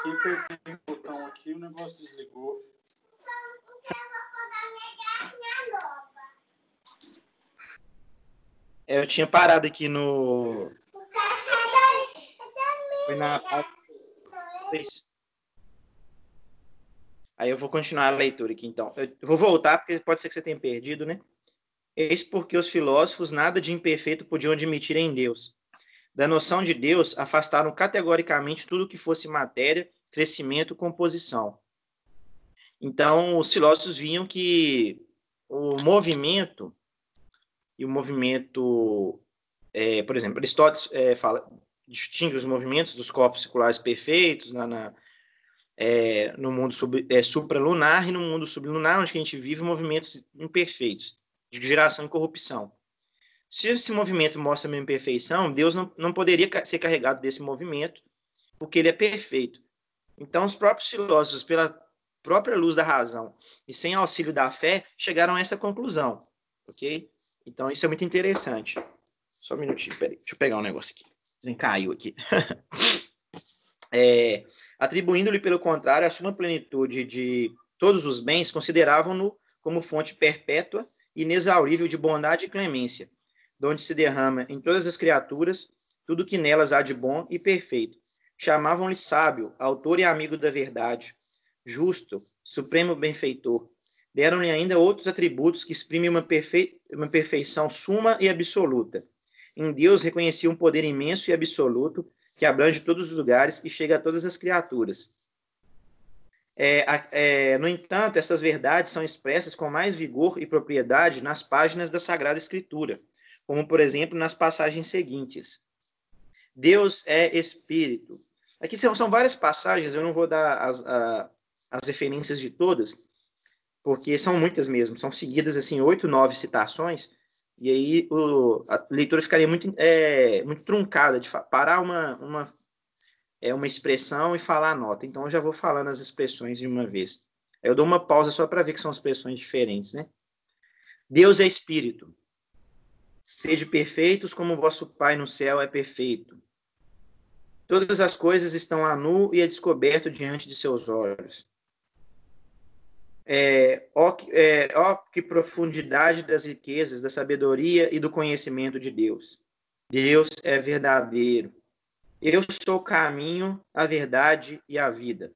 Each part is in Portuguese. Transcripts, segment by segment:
aqui, apertei o botão aqui, o negócio desligou. É, eu tinha parado aqui no. Foi na. Aí eu vou continuar a leitura aqui, então. Eu vou voltar, porque pode ser que você tenha perdido, né? Eis porque os filósofos nada de imperfeito podiam admitir em Deus. Da noção de Deus, afastaram categoricamente tudo que fosse matéria, crescimento, composição. Então, os filósofos viam que o movimento e o movimento, é, por exemplo, Aristóteles é, fala distingue os movimentos dos corpos circulares perfeitos na, na é, no mundo sub, é, supralunar e no mundo sublunar, onde a gente vive movimentos imperfeitos de geração e corrupção. Se esse movimento mostra a minha imperfeição, Deus não, não poderia ser carregado desse movimento, porque ele é perfeito. Então, os próprios filósofos, pela própria luz da razão e sem auxílio da fé, chegaram a essa conclusão, ok? Então, isso é muito interessante. Só um minutinho, peraí, deixa eu pegar um negócio aqui. Caiu aqui. é, Atribuindo-lhe, pelo contrário, a suma plenitude de todos os bens, consideravam-no como fonte perpétua inexaurível de bondade e clemência, de onde se derrama em todas as criaturas tudo que nelas há de bom e perfeito. Chamavam-lhe sábio, autor e amigo da verdade, justo, supremo benfeitor. Deram-lhe ainda outros atributos que exprimem uma, perfe... uma perfeição suma e absoluta. Em Deus reconhecia um poder imenso e absoluto que abrange todos os lugares e chega a todas as criaturas. É, é, no entanto, essas verdades são expressas com mais vigor e propriedade nas páginas da Sagrada Escritura, como, por exemplo, nas passagens seguintes. Deus é Espírito. Aqui são, são várias passagens, eu não vou dar as, a, as referências de todas, porque são muitas mesmo, são seguidas assim oito, nove citações, e aí o, a leitura ficaria muito, é, muito truncada de parar uma, uma é uma expressão e falar a nota. Então, eu já vou falando as expressões de uma vez. Eu dou uma pausa só para ver que são expressões diferentes, né? Deus é espírito. Sede perfeitos como vosso Pai no céu é perfeito. Todas as coisas estão a nu e a descoberto diante de seus olhos. É, ó, é, ó que profundidade das riquezas, da sabedoria e do conhecimento de Deus. Deus é verdadeiro eu sou o caminho, a verdade e a vida.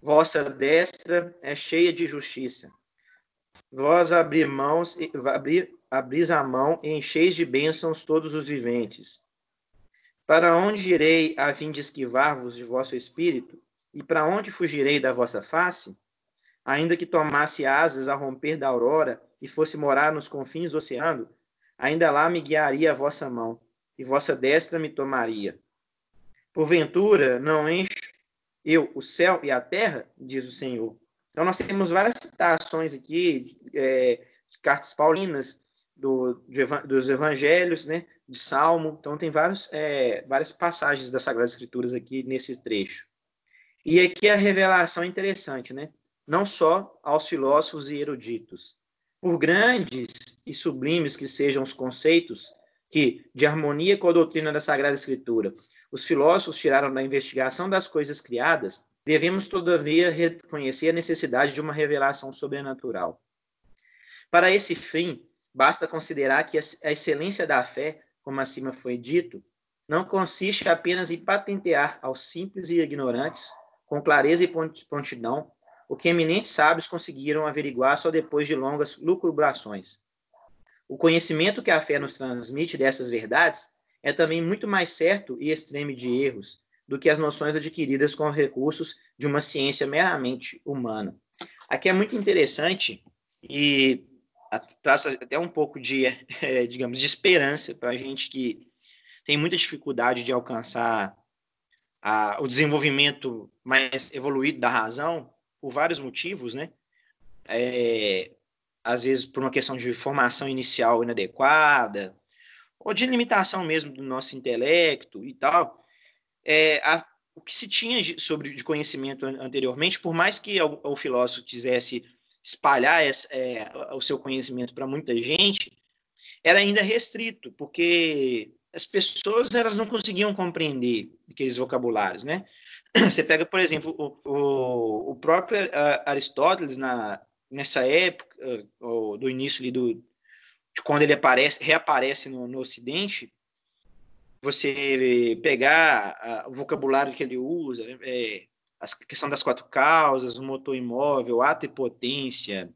Vossa destra é cheia de justiça. Vós abri mãos, abri, abris a mão e encheis de bênçãos todos os viventes. Para onde irei a fim de esquivar-vos de vosso espírito? E para onde fugirei da vossa face? Ainda que tomasse asas a romper da aurora e fosse morar nos confins do oceano, ainda lá me guiaria a vossa mão, e vossa destra me tomaria. Porventura, não encho eu o céu e a terra, diz o Senhor. Então, nós temos várias citações aqui, é, de cartas paulinas, do, de, dos evangelhos, né, de Salmo. Então, tem vários, é, várias passagens das Sagradas Escrituras aqui nesse trecho. E aqui a revelação é interessante, né? Não só aos filósofos e eruditos. Por grandes e sublimes que sejam os conceitos que, de harmonia com a doutrina da Sagrada Escritura, os filósofos tiraram da investigação das coisas criadas, devemos, todavia, reconhecer a necessidade de uma revelação sobrenatural. Para esse fim, basta considerar que a excelência da fé, como acima foi dito, não consiste apenas em patentear aos simples e ignorantes, com clareza e prontidão, o que eminentes sábios conseguiram averiguar só depois de longas lucubrações. O conhecimento que a fé nos transmite dessas verdades é também muito mais certo e extreme de erros do que as noções adquiridas com os recursos de uma ciência meramente humana. Aqui é muito interessante e traz até um pouco de, é, digamos, de esperança para a gente que tem muita dificuldade de alcançar a, o desenvolvimento mais evoluído da razão por vários motivos, né? É, às vezes por uma questão de formação inicial inadequada, ou de limitação mesmo do nosso intelecto e tal, é, a, o que se tinha sobre de conhecimento anteriormente, por mais que o, o filósofo quisesse espalhar esse, é, o seu conhecimento para muita gente, era ainda restrito, porque as pessoas elas não conseguiam compreender aqueles vocabulários, né? Você pega, por exemplo, o, o, o próprio Aristóteles, na, nessa época, do início ali do, de quando ele aparece, reaparece no, no Ocidente, você pegar o vocabulário que ele usa, é, a questão das quatro causas, o motor imóvel, ato e potência,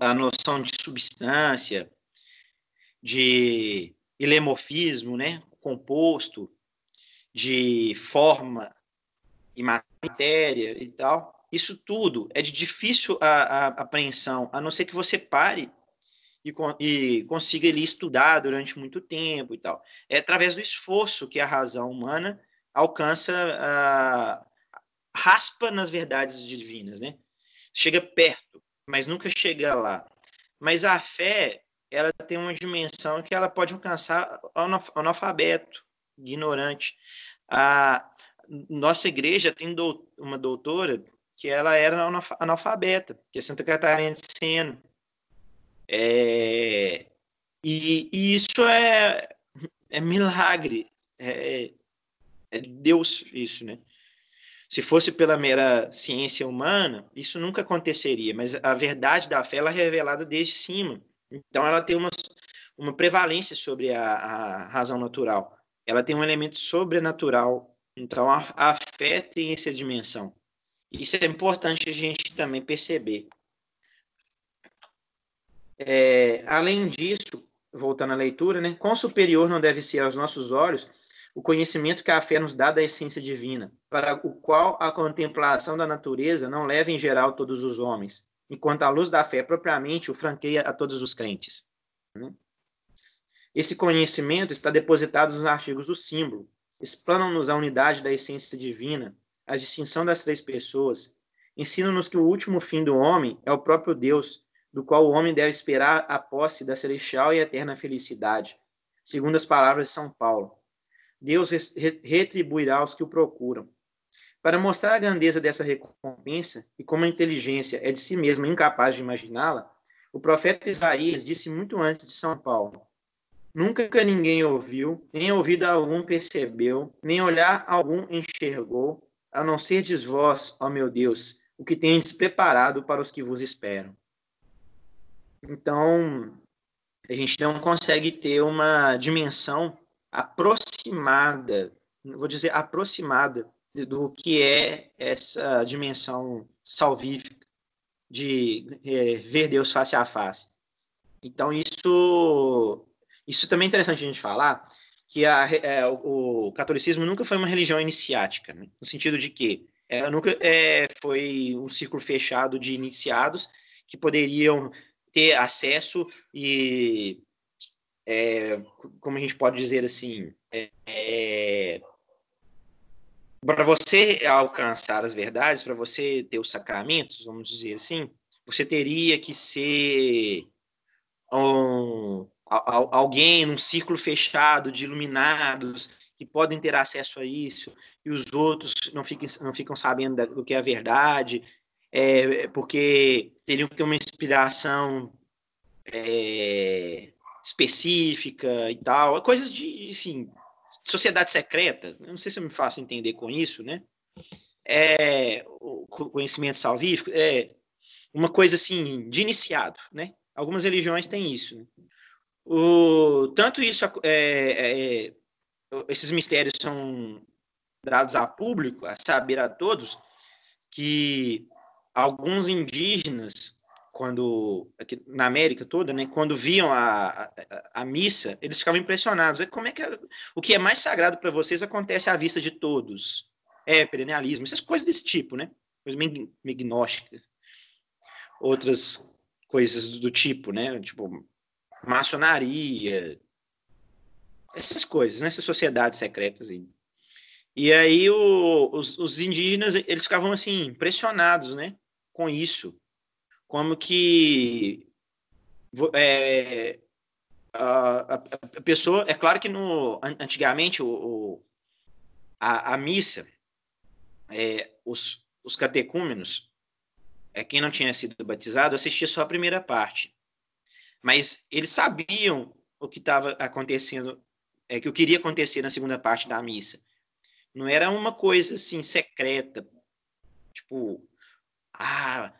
a noção de substância, de ilemorfismo, né, composto, de forma e matéria e tal. Isso tudo é de difícil a, a apreensão, a não ser que você pare e, e consiga ele estudar durante muito tempo e tal. É através do esforço que a razão humana alcança a raspa nas verdades divinas, né? Chega perto, mas nunca chega lá. Mas a fé, ela tem uma dimensão que ela pode alcançar analfabeto, ignorante. A nossa igreja tem uma doutora que ela era analfabeta, que é Santa Catarina de Sena. É, e, e, isso é, é milagre, é, é Deus isso, né? Se fosse pela mera ciência humana, isso nunca aconteceria, mas a verdade da fé ela é revelada desde cima. Então ela tem uma, uma prevalência sobre a, a razão natural. Ela tem um elemento sobrenatural. Então a, a fé tem essa dimensão. Isso é importante a gente também perceber. É, além disso, voltando à leitura, né, quão superior não deve ser aos nossos olhos o conhecimento que a fé nos dá da essência divina, para o qual a contemplação da natureza não leva em geral todos os homens, enquanto a luz da fé propriamente o franqueia a todos os crentes. Né? Esse conhecimento está depositado nos artigos do símbolo, explanam-nos a unidade da essência divina, a distinção das três pessoas, ensinam-nos que o último fim do homem é o próprio Deus, do qual o homem deve esperar a posse da celestial e eterna felicidade, segundo as palavras de São Paulo. Deus retribuirá aos que o procuram. Para mostrar a grandeza dessa recompensa e como a inteligência é de si mesma incapaz de imaginá-la, o profeta Isaías disse muito antes de São Paulo: Nunca ninguém ouviu, nem ouvido algum percebeu, nem olhar algum enxergou, a não ser de vós, ó meu Deus, o que tendes preparado para os que vos esperam. Então, a gente não consegue ter uma dimensão aproximada, vou dizer aproximada, do que é essa dimensão salvífica de é, ver Deus face a face. Então, isso, isso também é interessante a gente falar, que a, é, o, o, catolicismo nunca foi uma religião iniciática, né? no sentido de que ela nunca é, foi um círculo fechado de iniciados que poderiam ter acesso e é, como a gente pode dizer assim, é, para você alcançar as verdades, para você ter os sacramentos, vamos dizer assim, você teria que ser um, alguém num círculo fechado de iluminados que podem ter acesso a isso e os outros não ficam, não ficam sabendo do que é a verdade, é, porque teriam que ter uma inspiração é, específica e tal, coisas de, assim, sociedade secreta, não sei se eu me faço entender com isso, né? É, o conhecimento salvífico é uma coisa assim de iniciado, né? Algumas religiões têm isso. Né? O, tanto isso, é, é, é, esses mistérios são dados a público, a saber a todos, que alguns indígenas quando aqui, na América toda, né, quando viam a, a, a, missa, eles ficavam impressionados. Como é que o que é mais sagrado para vocês acontece à vista de todos? É perennialismo, essas coisas desse tipo, né? Coisas meio gnósticas. Outras coisas do tipo, né? Tipo maçonaria, essas coisas, né? essas sociedades secretas. E, e aí o, os, os indígenas eles ficavam assim impressionados, né? Com isso como que é, a, a, pessoa, é claro que no, antigamente o, o a, a, missa, é, os, os catecúmenos, é, quem não tinha sido batizado, assistia só a primeira parte. Mas eles sabiam o que estava acontecendo, é, que o que iria acontecer na segunda parte da missa. Não era uma coisa assim secreta, tipo, ah,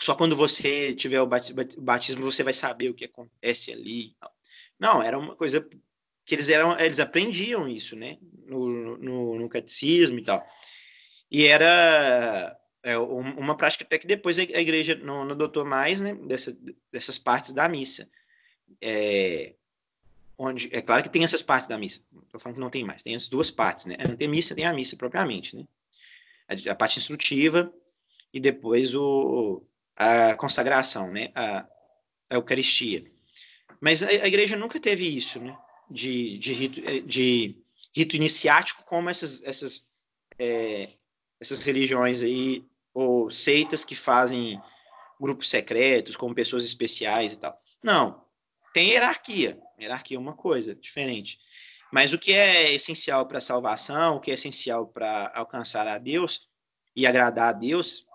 só quando você tiver o batismo você vai saber o que acontece ali. Não, era uma coisa que eles eram, eles aprendiam isso, né, no, no, no catecismo e tal. E era é, uma prática até que depois a igreja não, não adotou mais, né, dessa, dessas partes da missa. É, onde, é claro que tem essas partes da missa, estou falando que não tem mais, tem as duas partes, né, a antemissa tem a missa propriamente, né, a, a parte instrutiva e depois o, a consagração, né, a, a Eucaristia. Mas a, a, igreja nunca teve isso, né, de, de, rito, de rito iniciático como essas, essas, é, essas religiões aí, ou seitas que fazem grupos secretos, como pessoas especiais e tal. Não, tem hierarquia. Hierarquia é uma coisa diferente. Mas o que é essencial para a salvação, o que é essencial para alcançar a Deus e agradar a Deus,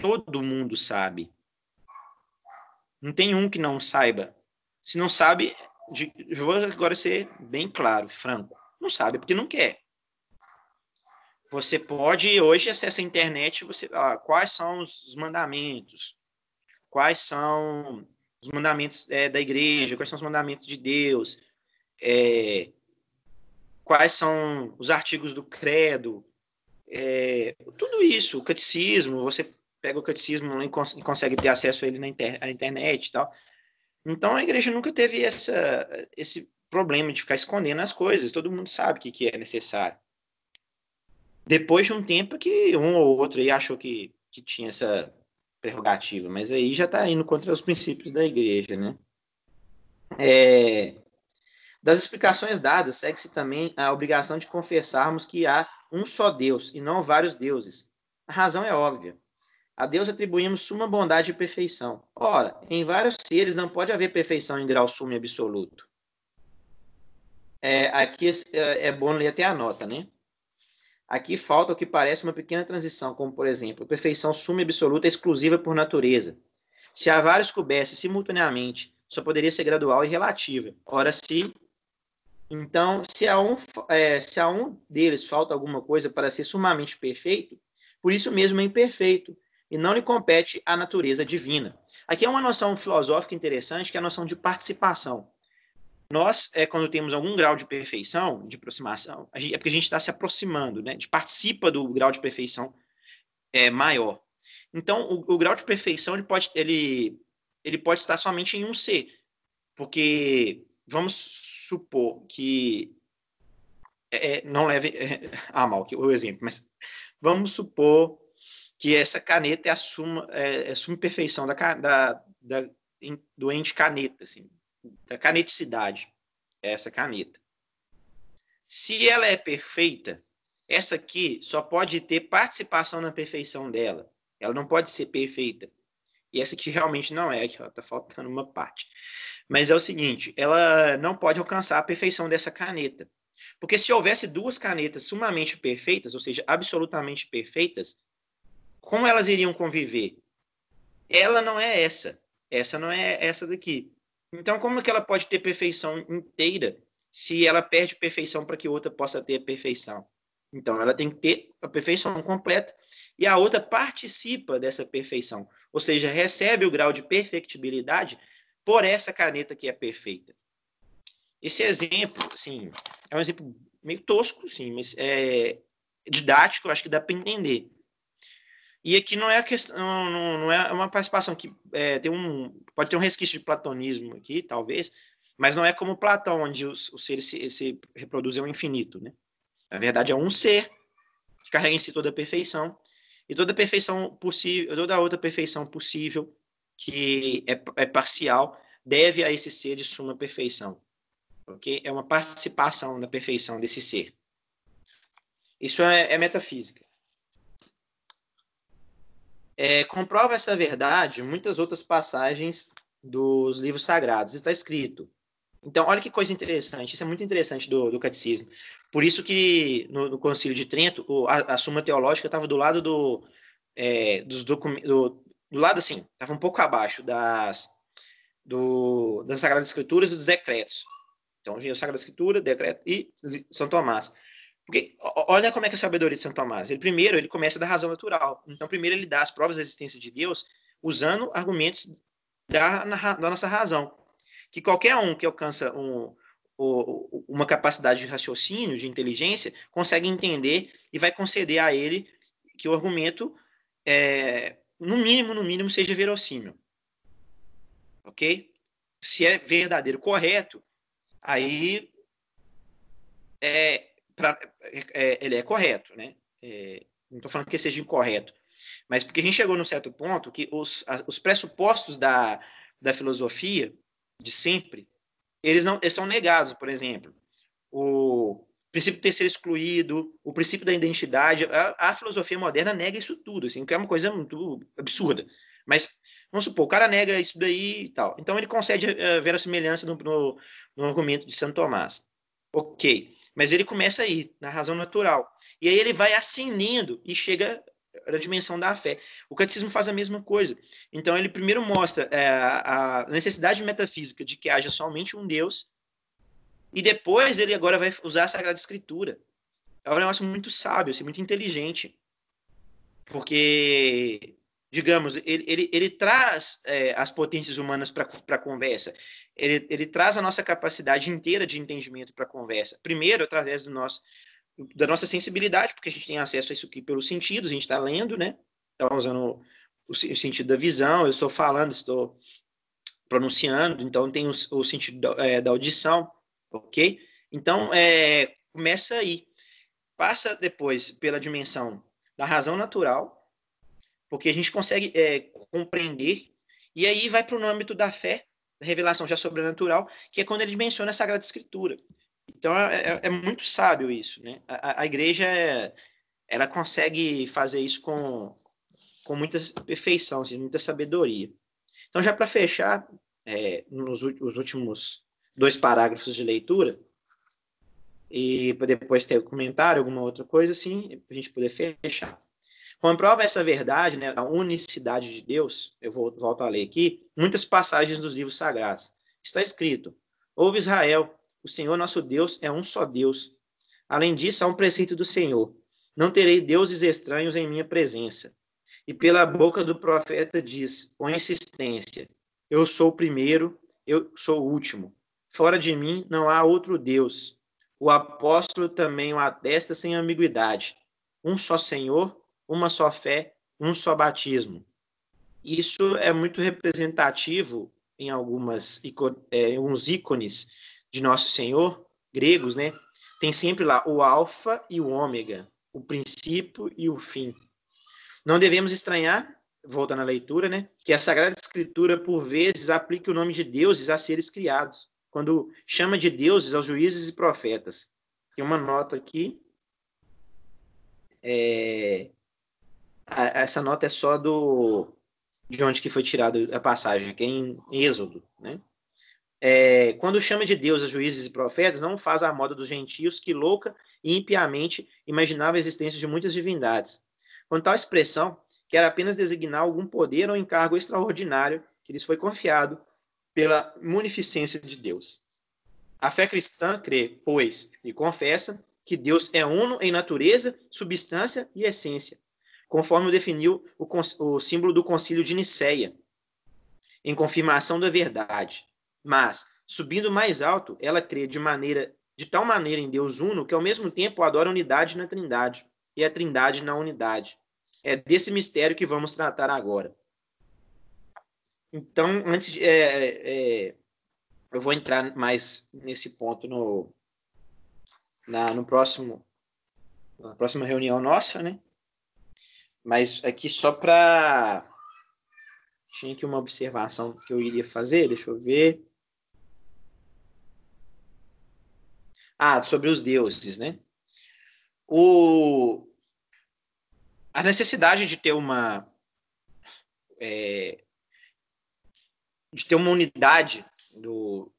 todo mundo sabe. Não tem um que não saiba. Se não sabe, vou agora ser bem claro, franco. Não sabe porque não quer. Você pode hoje acessar a internet, você ah, quais são os mandamentos, quais são os mandamentos é, da igreja, quais são os mandamentos de Deus, é, quais são os artigos do credo, é, tudo isso, o catecismo, você pega o catecismo e, cons e consegue ter acesso a ele na inter internet e tal. Então a igreja nunca teve essa, esse problema de ficar escondendo as coisas, todo mundo sabe o que, que é necessário. Depois de um tempo que um ou outro aí achou que, que tinha essa prerrogativa, mas aí já está indo contra os princípios da igreja, né? É, das explicações dadas, segue-se também a obrigação de confessarmos que há um só Deus e não vários deuses. A razão é óbvia. A Deus atribuímos suma bondade e perfeição. Ora, em vários seres não pode haver perfeição em grau sumo e absoluto. É, aqui é, é bom ler até a nota, né? Aqui falta o que parece uma pequena transição, como, por exemplo, perfeição suma e absoluta exclusiva por natureza. Se há vários coubessem simultaneamente, só poderia ser gradual e relativa. Ora, se. Então, se a, um, é, se a um deles falta alguma coisa para ser sumamente perfeito, por isso mesmo é imperfeito, e não lhe compete a natureza divina. Aqui é uma noção filosófica interessante, que é a noção de participação. Nós, é, quando temos algum grau de perfeição, de aproximação, gente, é porque a gente está se aproximando, né? A gente participa do grau de perfeição é, maior. Então, o, o, grau de perfeição ele pode, ele, ele pode estar somente em um ser, porque vamos supor que é, é não leve é, a mal o exemplo, mas vamos supor que essa caneta é a suma, é, é a suma perfeição da, da, da, do ente caneta, assim, da caneticidade, essa caneta. Se ela é perfeita, essa aqui só pode ter participação na perfeição dela. Ela não pode ser perfeita. E essa aqui realmente não é, aqui está faltando uma parte. Mas é o seguinte, ela não pode alcançar a perfeição dessa caneta. Porque se houvesse duas canetas sumamente perfeitas, ou seja, absolutamente perfeitas, como elas iriam conviver? Ela não é essa. Essa não é essa daqui. Então, como é que ela pode ter perfeição inteira se ela perde perfeição para que outra possa ter perfeição? Então, ela tem que ter a perfeição completa e a outra participa dessa perfeição, ou seja, recebe o grau de perfectibilidade por essa caneta que é perfeita. Esse exemplo, assim, é um exemplo meio tosco, sim, mas é didático, acho que dá para entender. E aqui não é a questão, não, não é uma participação que é, tem um, pode ter um resquício de platonismo aqui, talvez, mas não é como Platão, onde os, os seres se, se reproduzem ao infinito, né? Na verdade, é um ser que carrega em si toda a perfeição e toda a perfeição possível, toda outra perfeição possível que é, é parcial deve a esse ser de suma perfeição, é uma participação da perfeição desse ser. Isso é, é metafísica é, comprova essa verdade muitas outras passagens dos livros sagrados. Está escrito. Então, olha que coisa interessante. Isso é muito interessante do, do catecismo. Por isso que no, no Concílio de Trento, o, a, a Suma Teológica estava do lado do, é, dos documentos, do, do, lado assim, estava um pouco abaixo das, do, das Sagradas Escrituras e dos decretos. Então, vinha a Sagrada Escritura, decreto e São Tomás. Porque olha como é que é a sabedoria de São Tomás. Ele primeiro ele começa da razão natural. Então primeiro ele dá as provas da existência de Deus usando argumentos da, da nossa razão. Que qualquer um que alcança um, uma capacidade de raciocínio, de inteligência, consegue entender e vai conceder a ele que o argumento, é, no mínimo, no mínimo, seja verossímil. Ok? Se é verdadeiro, correto, aí é, é, ele é correto, né? É, não estou falando que seja incorreto, mas porque a gente chegou num certo ponto que os, os pressupostos da, da filosofia de sempre eles não eles são negados, por exemplo. O princípio ter ser excluído, o princípio da identidade, a, a, filosofia moderna nega isso tudo, assim, que é uma coisa muito absurda. Mas, vamos supor, o cara nega isso daí e tal. Então, ele concede a, eh, a verossimilhança no, no, no argumento de Santo Tomás. Ok. Mas ele começa aí, na razão natural. E aí ele vai ascendendo e chega a dimensão da fé. O catecismo faz a mesma coisa. Então, ele primeiro mostra é, a necessidade metafísica de que haja somente um Deus, e depois ele agora vai usar a Sagrada Escritura. É um negócio muito sábio, assim, muito inteligente. Porque, digamos, ele, ele, ele traz é, as potências humanas para a conversa. Ele, ele traz a nossa capacidade inteira de entendimento para a conversa. Primeiro, através do nosso da nossa sensibilidade, porque a gente tem acesso a isso aqui pelos sentidos, a gente está lendo, né? Está usando o, o, sentido da visão, eu estou falando, estou pronunciando, então tem o, o sentido da, é, da, audição, ok? Então, é, começa aí. Passa depois pela dimensão da razão natural, porque a gente consegue é, compreender, e aí vai para o âmbito da fé, da revelação já sobrenatural, que é quando ele menciona a Sagrada Escritura. Então é, é, é muito sábio isso, né? A, a igreja ela consegue fazer isso com, com muita perfeição, assim, muita sabedoria. Então já para fechar, é, nos os últimos dois parágrafos de leitura e depois ter comentário, alguma outra coisa assim, para a gente poder fechar. Comprova essa verdade, né, a unicidade de Deus, eu vou, volto a ler aqui, muitas passagens dos livros sagrados. Está escrito: Ouve Israel, o Senhor nosso Deus é um só Deus. Além disso, há um preceito do Senhor: Não terei deuses estranhos em minha presença. E pela boca do profeta diz, com insistência: Eu sou o primeiro, eu sou o último. Fora de mim não há outro Deus. O apóstolo também o atesta sem ambiguidade. Um só Senhor, uma só fé, um só batismo. Isso é muito representativo em algumas é, alguns ícones de Nosso Senhor, gregos, né? Tem sempre lá o alfa e o ômega, o princípio e o fim. Não devemos estranhar, voltando à leitura, né, que a Sagrada Escritura por vezes aplica o nome de deuses a seres criados, quando chama de deuses aos juízes e profetas. Tem uma nota aqui. É, essa nota é só do de onde que foi tirada a passagem, que é em Êxodo, né? é, quando chama de Deus a juízes e profetas, não faz a moda dos gentios que louca e impiamente imaginava a existência de muitas divindades. Com tal expressão, quer apenas designar algum poder ou encargo extraordinário que lhes foi confiado pela munificência de Deus. A fé cristã crê, pois, e confessa que Deus é uno em natureza, substância e essência, conforme definiu o, o símbolo do concílio de Nicéia, em confirmação da verdade mas, subindo mais alto, ela crê de maneira de tal maneira em Deus uno que ao mesmo tempo adora a unidade na Trindade e a Trindade na unidade. É desse mistério que vamos tratar agora. Então, antes de, é, é, eu vou entrar mais nesse ponto no, na, no próximo na próxima reunião nossa, né? Mas aqui só para tinha aqui uma observação que eu iria fazer, deixa eu ver. Ah, sobre os deuses, né? O, a necessidade de ter uma é, de ter uma unidade do,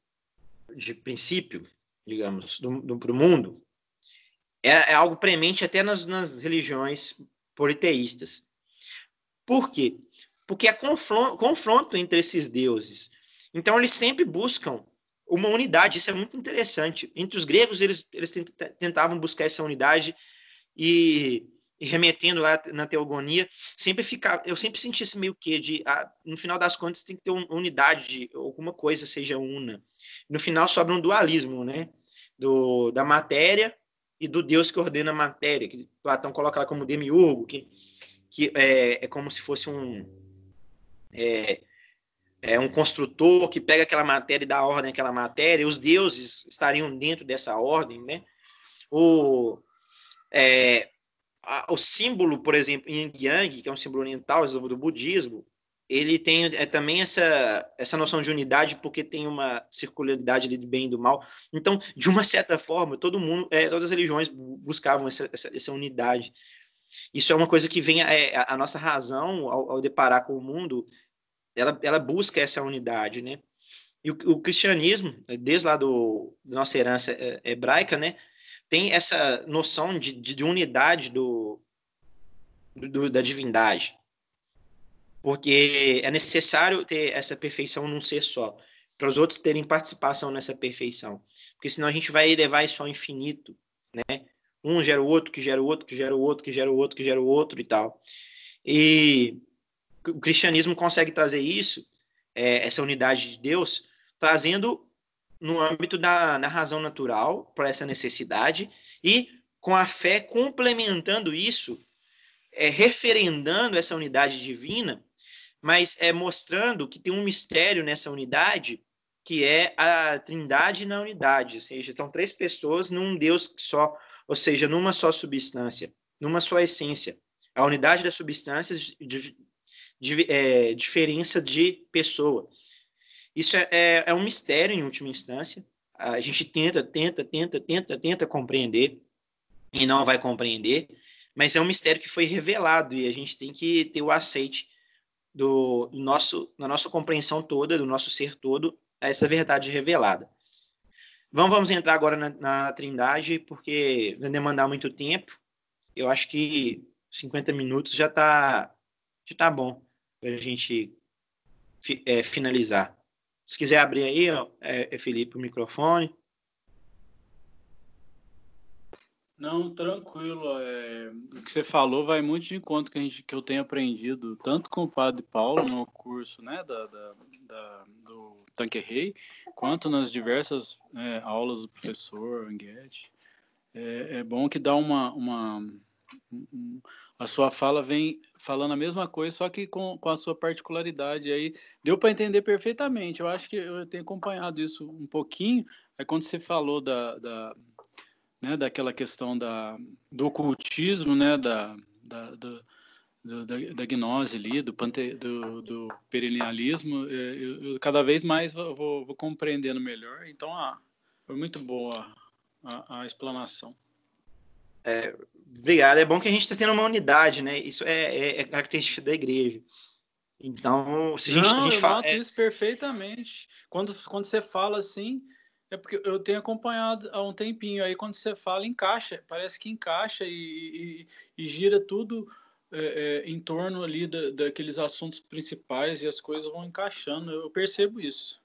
de princípio, digamos, do, do, mundo, é, é, algo premente até nas, nas religiões politeístas. Por quê? Porque há confronto, confronto entre esses deuses. Então, eles sempre buscam uma unidade. Isso é muito interessante. Entre os gregos, eles, eles tentavam buscar essa unidade e, e remetendo lá na teogonia, sempre ficava, eu sempre senti esse meio que de, ah, no final das contas, tem que ter uma unidade, de alguma coisa seja una. No final sobra um dualismo, né? Do, da matéria e do Deus que ordena a matéria, que Platão coloca lá como demiurgo, que, que é, é como se fosse um é, é um construtor que pega aquela matéria e dá ordem àquela matéria, os deuses estariam dentro dessa ordem, né? O, é, a, o símbolo, por exemplo, Yin Yang, que é um símbolo oriental do, do budismo, ele tem é, também essa, essa noção de unidade porque tem uma circularidade ali do bem e do mal. Então, de uma certa forma, todo mundo, é, todas as religiões buscavam essa, essa, essa unidade. Isso é uma coisa que vem é, a, nossa razão ao, ao, deparar com o mundo ela, ela busca essa unidade, né? E o, o cristianismo, desde lá do, da nossa herança é, hebraica, né, tem essa noção de, de unidade do, do, da divindade. Porque é necessário ter essa perfeição num ser só, para os outros terem participação nessa perfeição. Porque senão a gente vai levar isso ao infinito, né? Um gera o outro, que gera o outro, que gera o outro, que gera o outro, que gera o outro e tal. E o cristianismo consegue trazer isso, é, essa unidade de Deus, trazendo no âmbito da, da razão natural para essa necessidade e com a fé complementando isso, é, referendando essa unidade divina, mas é mostrando que tem um mistério nessa unidade que é a trindade na unidade, ou seja, são três pessoas num Deus só, ou seja, numa só substância, numa só essência. A unidade das substâncias de, é, diferença de pessoa. Isso é, é, é um mistério em última instância. A gente tenta, tenta, tenta, tenta, tenta compreender e não vai compreender, mas é um mistério que foi revelado e a gente tem que ter o aceite do, do nosso, da nossa compreensão toda, do nosso ser todo, a essa verdade revelada. Vamos, vamos entrar agora na, na Trindade, porque vai demandar muito tempo. Eu acho que 50 minutos já está já tá bom para a gente é, finalizar. Se quiser abrir aí, é, é, Felipe, o microfone. Não, tranquilo. É, o que você falou vai muito de encontro que, a gente, que eu tenho aprendido, tanto com o Padre Paulo no curso né, da, da, da do Tanque Rei, quanto nas diversas é, aulas do professor Anguete. É, é, bom que dá uma, uma um, a sua fala vem falando a mesma coisa, só que com, com a sua particularidade. Aí deu para entender perfeitamente. Eu acho que eu tenho acompanhado isso um pouquinho. Aí quando você falou da, da né, daquela questão da, do ocultismo, né, da, da, da, da, da gnose ali, do, pante, do, do perennialismo, é, eu, eu, cada vez mais vou, vou, vou compreendendo melhor. Então, ah, foi muito boa a, a explanação. É, obrigado. É bom que a gente está tendo uma unidade, né? Isso é, é, é, característica da igreja. Então, se a gente, Não, a gente eu fala. É... isso perfeitamente. Quando, quando você fala assim, é porque eu tenho acompanhado há um tempinho. Aí, quando você fala, encaixa. Parece que encaixa e, e, e gira tudo é, é, em torno ali da, daqueles assuntos principais e as coisas vão encaixando. Eu percebo isso.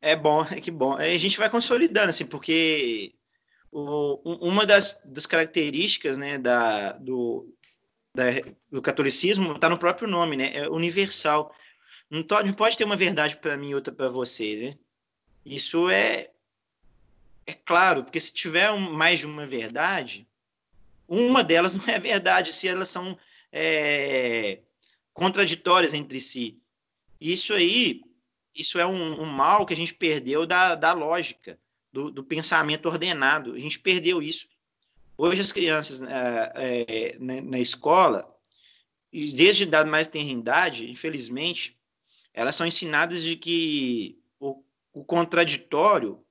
É bom, é que bom. A gente vai consolidando, assim, porque o, uma das, das características né, da, do, da, do catolicismo está no próprio nome, né? É universal. Não, to, não pode ter uma verdade para mim e outra para você, né? Isso é é claro, porque se tiver mais de uma verdade, uma delas não é verdade, se elas são é, contraditórias entre si. Isso aí, isso é um, um mal que a gente perdeu da, da lógica do, do pensamento ordenado. A gente perdeu isso. Hoje as crianças é, é, na, na, escola, desde idade mais tenridade, infelizmente, elas são ensinadas de que o, contraditório,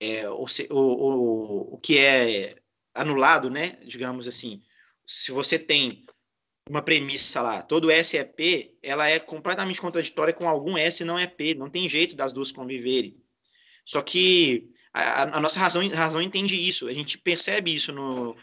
é, o, o, o que é anulado, né? Digamos assim, se você tem uma premissa lá, todo S é P, ela é completamente contraditória com algum S não é P, não tem jeito das duas conviverem. Só que a, a nossa razão, razão entende isso, a gente percebe isso no,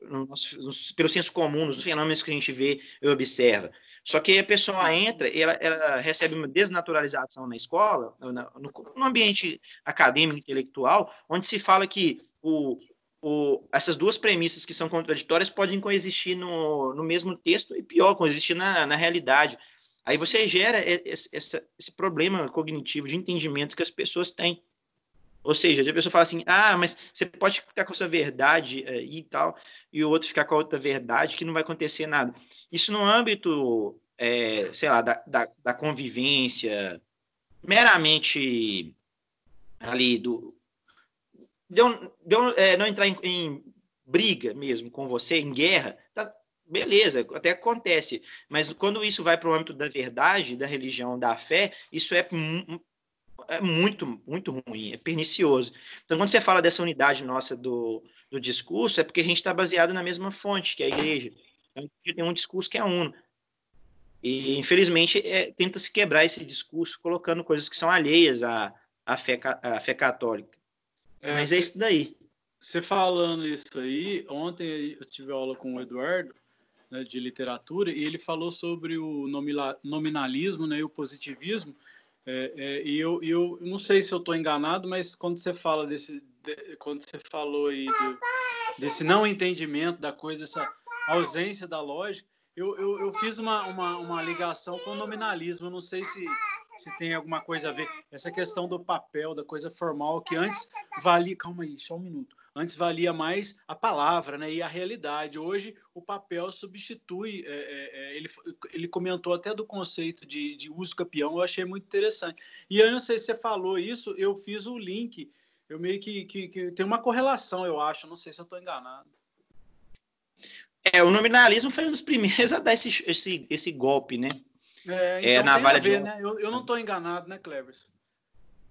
no, nosso, no, pelo senso comum, nos fenômenos que a gente vê e observa. Só que a pessoa entra e ela, ela recebe uma desnaturalização na escola, no, no, ambiente acadêmico, intelectual, onde se fala que o, o, essas duas premissas que são contraditórias podem coexistir no, no mesmo texto e, pior, coexistir na, na realidade. Aí você gera esse, esse, esse problema cognitivo de entendimento que as pessoas têm. Ou seja, a pessoa fala assim, ah, mas você pode ficar com a sua verdade e tal, e o outro ficar com a outra verdade, que não vai acontecer nada. Isso no âmbito, é, sei lá, da, da, da, convivência meramente ali do... De de é, não entrar em, em, briga mesmo com você, em guerra, tá, beleza, até acontece. Mas quando isso vai para o âmbito da verdade, da religião, da fé, isso é é muito, muito ruim, é pernicioso. Então, quando você fala dessa unidade nossa do, do discurso, é porque a gente está baseado na mesma fonte, que é a igreja. Então, tem um discurso que é uno. E, infelizmente, é, tenta se quebrar esse discurso colocando coisas que são alheias à, à, fé, à fé católica. É, Mas é isso daí. Você falando isso aí, ontem eu tive aula com o Eduardo, né, de literatura, e ele falou sobre o nominalismo né, e o positivismo, é, é, e eu, eu não sei se eu estou enganado, mas quando você fala desse, de, quando você falou aí do, desse não entendimento da coisa, dessa ausência da lógica, eu, eu, eu fiz uma, uma, uma, ligação com o nominalismo. Eu não sei se, se tem alguma coisa a ver. Essa questão do papel, da coisa formal, que antes valia. Calma aí, só um minuto. Antes valia mais a palavra né, e a realidade. Hoje o papel substitui. É, é, é, ele, ele comentou até do conceito de, de uso campeão, eu achei muito interessante. E eu não sei se você falou isso, eu fiz o link. Eu meio que, que, que tem uma correlação, eu acho. Não sei se eu estou enganado. É, o nominalismo foi um dos primeiros a dar esse, esse, esse golpe, né? É, então é navalha ver, de... né? Eu, eu não estou enganado, né, Cleverson?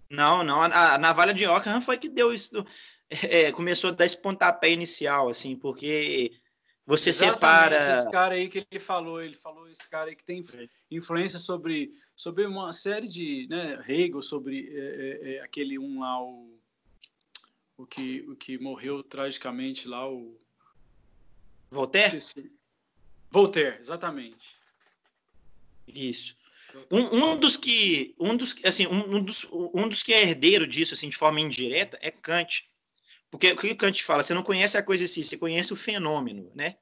Não, não. A, a navalha de Ockham foi que deu isso é, começou a dar esse pontapé inicial, assim, porque você Exatamente, separa. Esse cara aí que ele falou, ele falou esse cara aí que tem influência sobre, sobre uma série de, né, Hegel, sobre é, é, é, aquele um lá, o, o, que, o que morreu tragicamente lá, o. Voltaire? Voltaire, exatamente. Isso. Um, um, dos que um dos assim um, um, dos, um dos que é herdeiro disso assim de forma indireta é Kant porque o que Kant fala? Você não conhece a coisa assim, você conhece o fenômeno, né?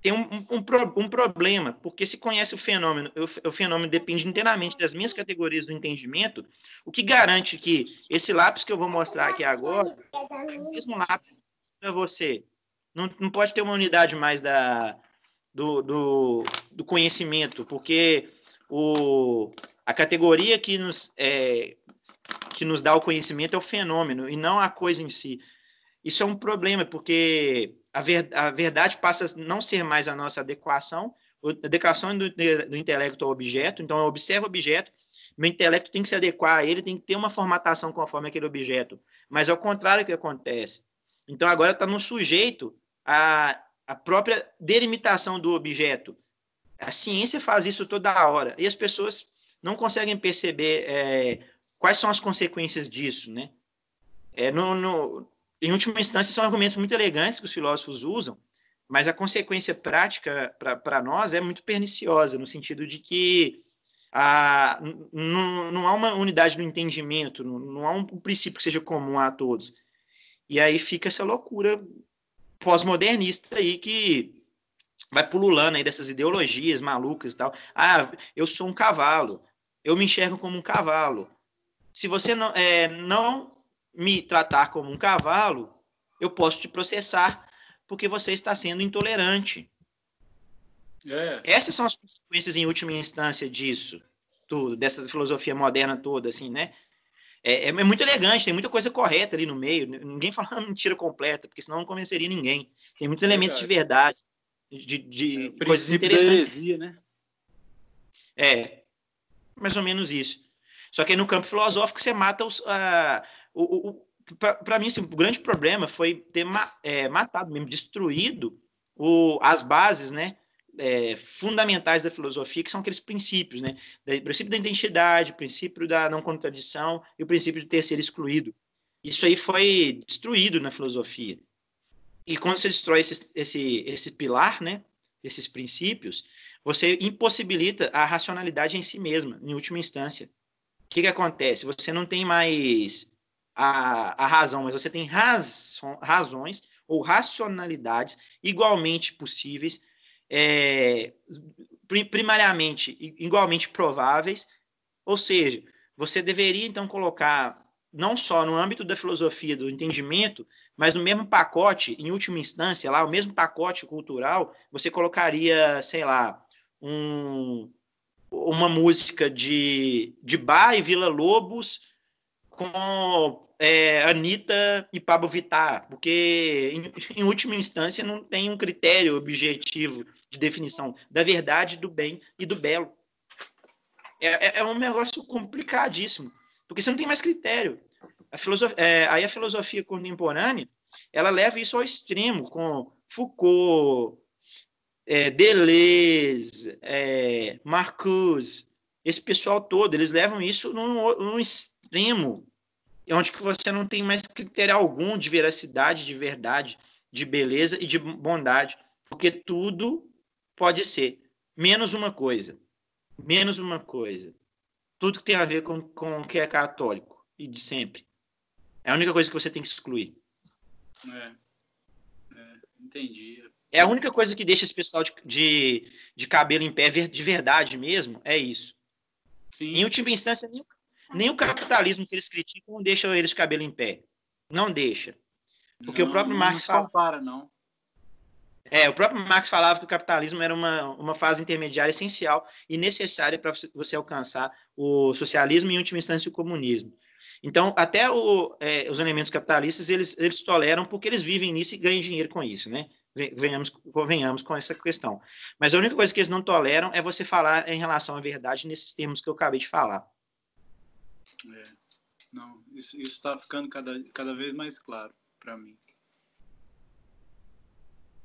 Tem um, um, um problema, porque se conhece o fenômeno, o, o, fenômeno depende inteiramente das minhas categorias do entendimento, o que garante que esse lápis que eu vou mostrar aqui agora é o mesmo lápis para você. Não, não pode ter uma unidade mais da, do, do, do conhecimento, porque o, a categoria que nos, é, que nos dá o conhecimento é o fenômeno e não a coisa em si. Isso é um problema, porque a, ver, a verdade passa a não ser mais a nossa adequação, a adequação do, do intelecto ao objeto, então eu observo o objeto, meu intelecto tem que se adequar a ele, tem que ter uma formatação conforme aquele objeto, mas é o contrário que acontece. Então agora está no sujeito a, a própria delimitação do objeto. A ciência faz isso toda hora, e as pessoas não conseguem perceber é, quais são as consequências disso, né? É, no, no, em última instância, são argumentos muito elegantes que os filósofos usam, mas a consequência prática para nós é muito perniciosa, no sentido de que a, não, não há uma unidade do entendimento, não, não há um, um princípio que seja comum a todos. E aí fica essa loucura pós-modernista aí que vai pululando aí dessas ideologias malucas e tal. Ah, eu sou um cavalo, eu me enxergo como um cavalo. Se você não, é, não me tratar como um cavalo, eu posso te processar porque você está sendo intolerante. É. Essas são as consequências em última instância disso, tudo, dessa filosofia moderna toda, assim, né? É, é, é muito elegante, tem muita coisa correta ali no meio. Ninguém fala uma mentira completa, porque senão não convenceria ninguém. Tem muitos elementos de verdade, de, de é, coisas interessantes. Heresia, né? É, mais ou menos isso. Só que no campo filosófico você mata os, uh, o, o para mim, assim, o grande problema foi ter ma, é, matado mesmo, destruído o, as bases, né? É, fundamentais da filosofia, que são aqueles princípios, né? O princípio da identidade, o princípio da não contradição e o princípio de ter ser excluído. Isso aí foi destruído na filosofia. E quando você destrói esse, esse, esse pilar, né? desses princípios, você impossibilita a racionalidade em si mesma, em última instância. O que, que acontece? Você não tem mais a, a razão, mas você tem razões ou racionalidades igualmente possíveis, é, primariamente igualmente prováveis, ou seja, você deveria então colocar não só no âmbito da filosofia do entendimento, mas no mesmo pacote, em última instância, lá, o mesmo pacote cultural, você colocaria, sei lá, um, uma música de, de Bar e Vila Lobos com é, Anitta e Pablo Vittar, porque, em, em, última instância, não tem um critério objetivo de definição da verdade, do bem e do belo. É, é, é um negócio complicadíssimo porque você não tem mais critério. A é, aí a filosofia contemporânea ela leva isso ao extremo, com Foucault, é, Deleuze, é, Marcuse, esse pessoal todo, eles levam isso num, num extremo, onde que você não tem mais critério algum de veracidade, de verdade, de beleza e de bondade, porque tudo pode ser, menos uma coisa, menos uma coisa tudo que tem a ver com, com o que é católico e de sempre. É a única coisa que você tem que excluir. É. é entendi. É a única coisa que deixa esse pessoal de, de, de cabelo em pé de verdade mesmo, é isso. Sim. Em última instância, nem, nem o capitalismo que eles criticam deixa eles de cabelo em pé. Não deixa. Porque não, o próprio Marx não compara, não. É, o próprio Marx falava que o capitalismo era uma, uma fase intermediária essencial e necessária para você alcançar o socialismo e, em última instância, o comunismo. Então, até o, é, os elementos capitalistas, eles, eles toleram porque eles vivem nisso e ganham dinheiro com isso, né? Venhamos, venhamos com essa questão. Mas a única coisa que eles não toleram é você falar em relação à verdade nesses termos que eu acabei de falar. É, não, isso está ficando cada, cada vez mais claro para mim.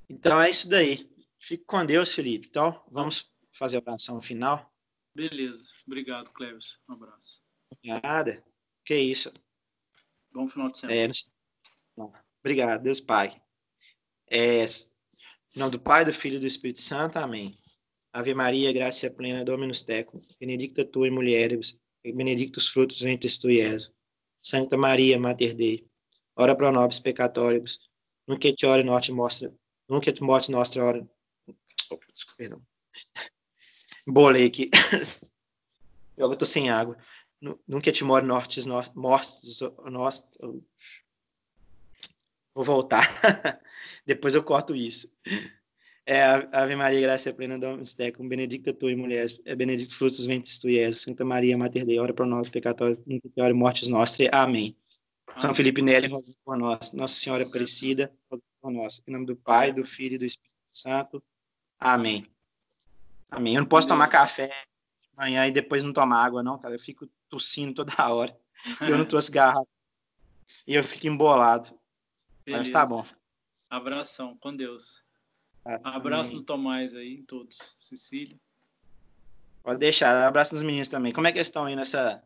Então é isso daí. Fique com Deus, Felipe. Então, vamos fazer a oração final. Beleza. Obrigado, Cleves. Um abraço. Nada. Que isso. Bom final de semana. É, obrigado, Deus Pai. É, em nome do Pai, do Filho e do Espírito Santo. Amém. Ave Maria, graça plena, Dominus tecum. Benedicta tu in mulieribus, e benedictus frutos ventris tui, Jesus. Santa Maria, Mater Dei, ora pro nobis peccatoribus, nunc et hora morte mostra Nunca tu morte nossa hora. Oh, desculpa, perdão. Bolei aqui. Eu tô sem água. Nunca te more nortes, mortes, nós. Vou voltar. Depois eu corto isso. É, Ave Maria, graça plena, Dominus tecum, benedicta tu e mulheres, é benedicto frutos ventres tu, Jesus. Santa Maria, Mater Dei, ora para nós, pecadores, nunca ore mortes. Amém. Amém. São Felipe Nelly, rosa por nós. Nossa Senhora Aparecida, rosa por nós. Em nome do Pai, do Filho e do Espírito Santo. Amém. Amém. Eu não posso tomar café de manhã e depois não tomar água, não, cara. Eu fico tossindo toda hora. Eu não trouxe garrafa. E eu fico embolado. Beleza. Mas tá bom. Abração, com Deus. Abraço do Tomás aí, em todos. Cecília. Pode deixar. Abraço nos meninos também. Como é que eles estão aí nessa,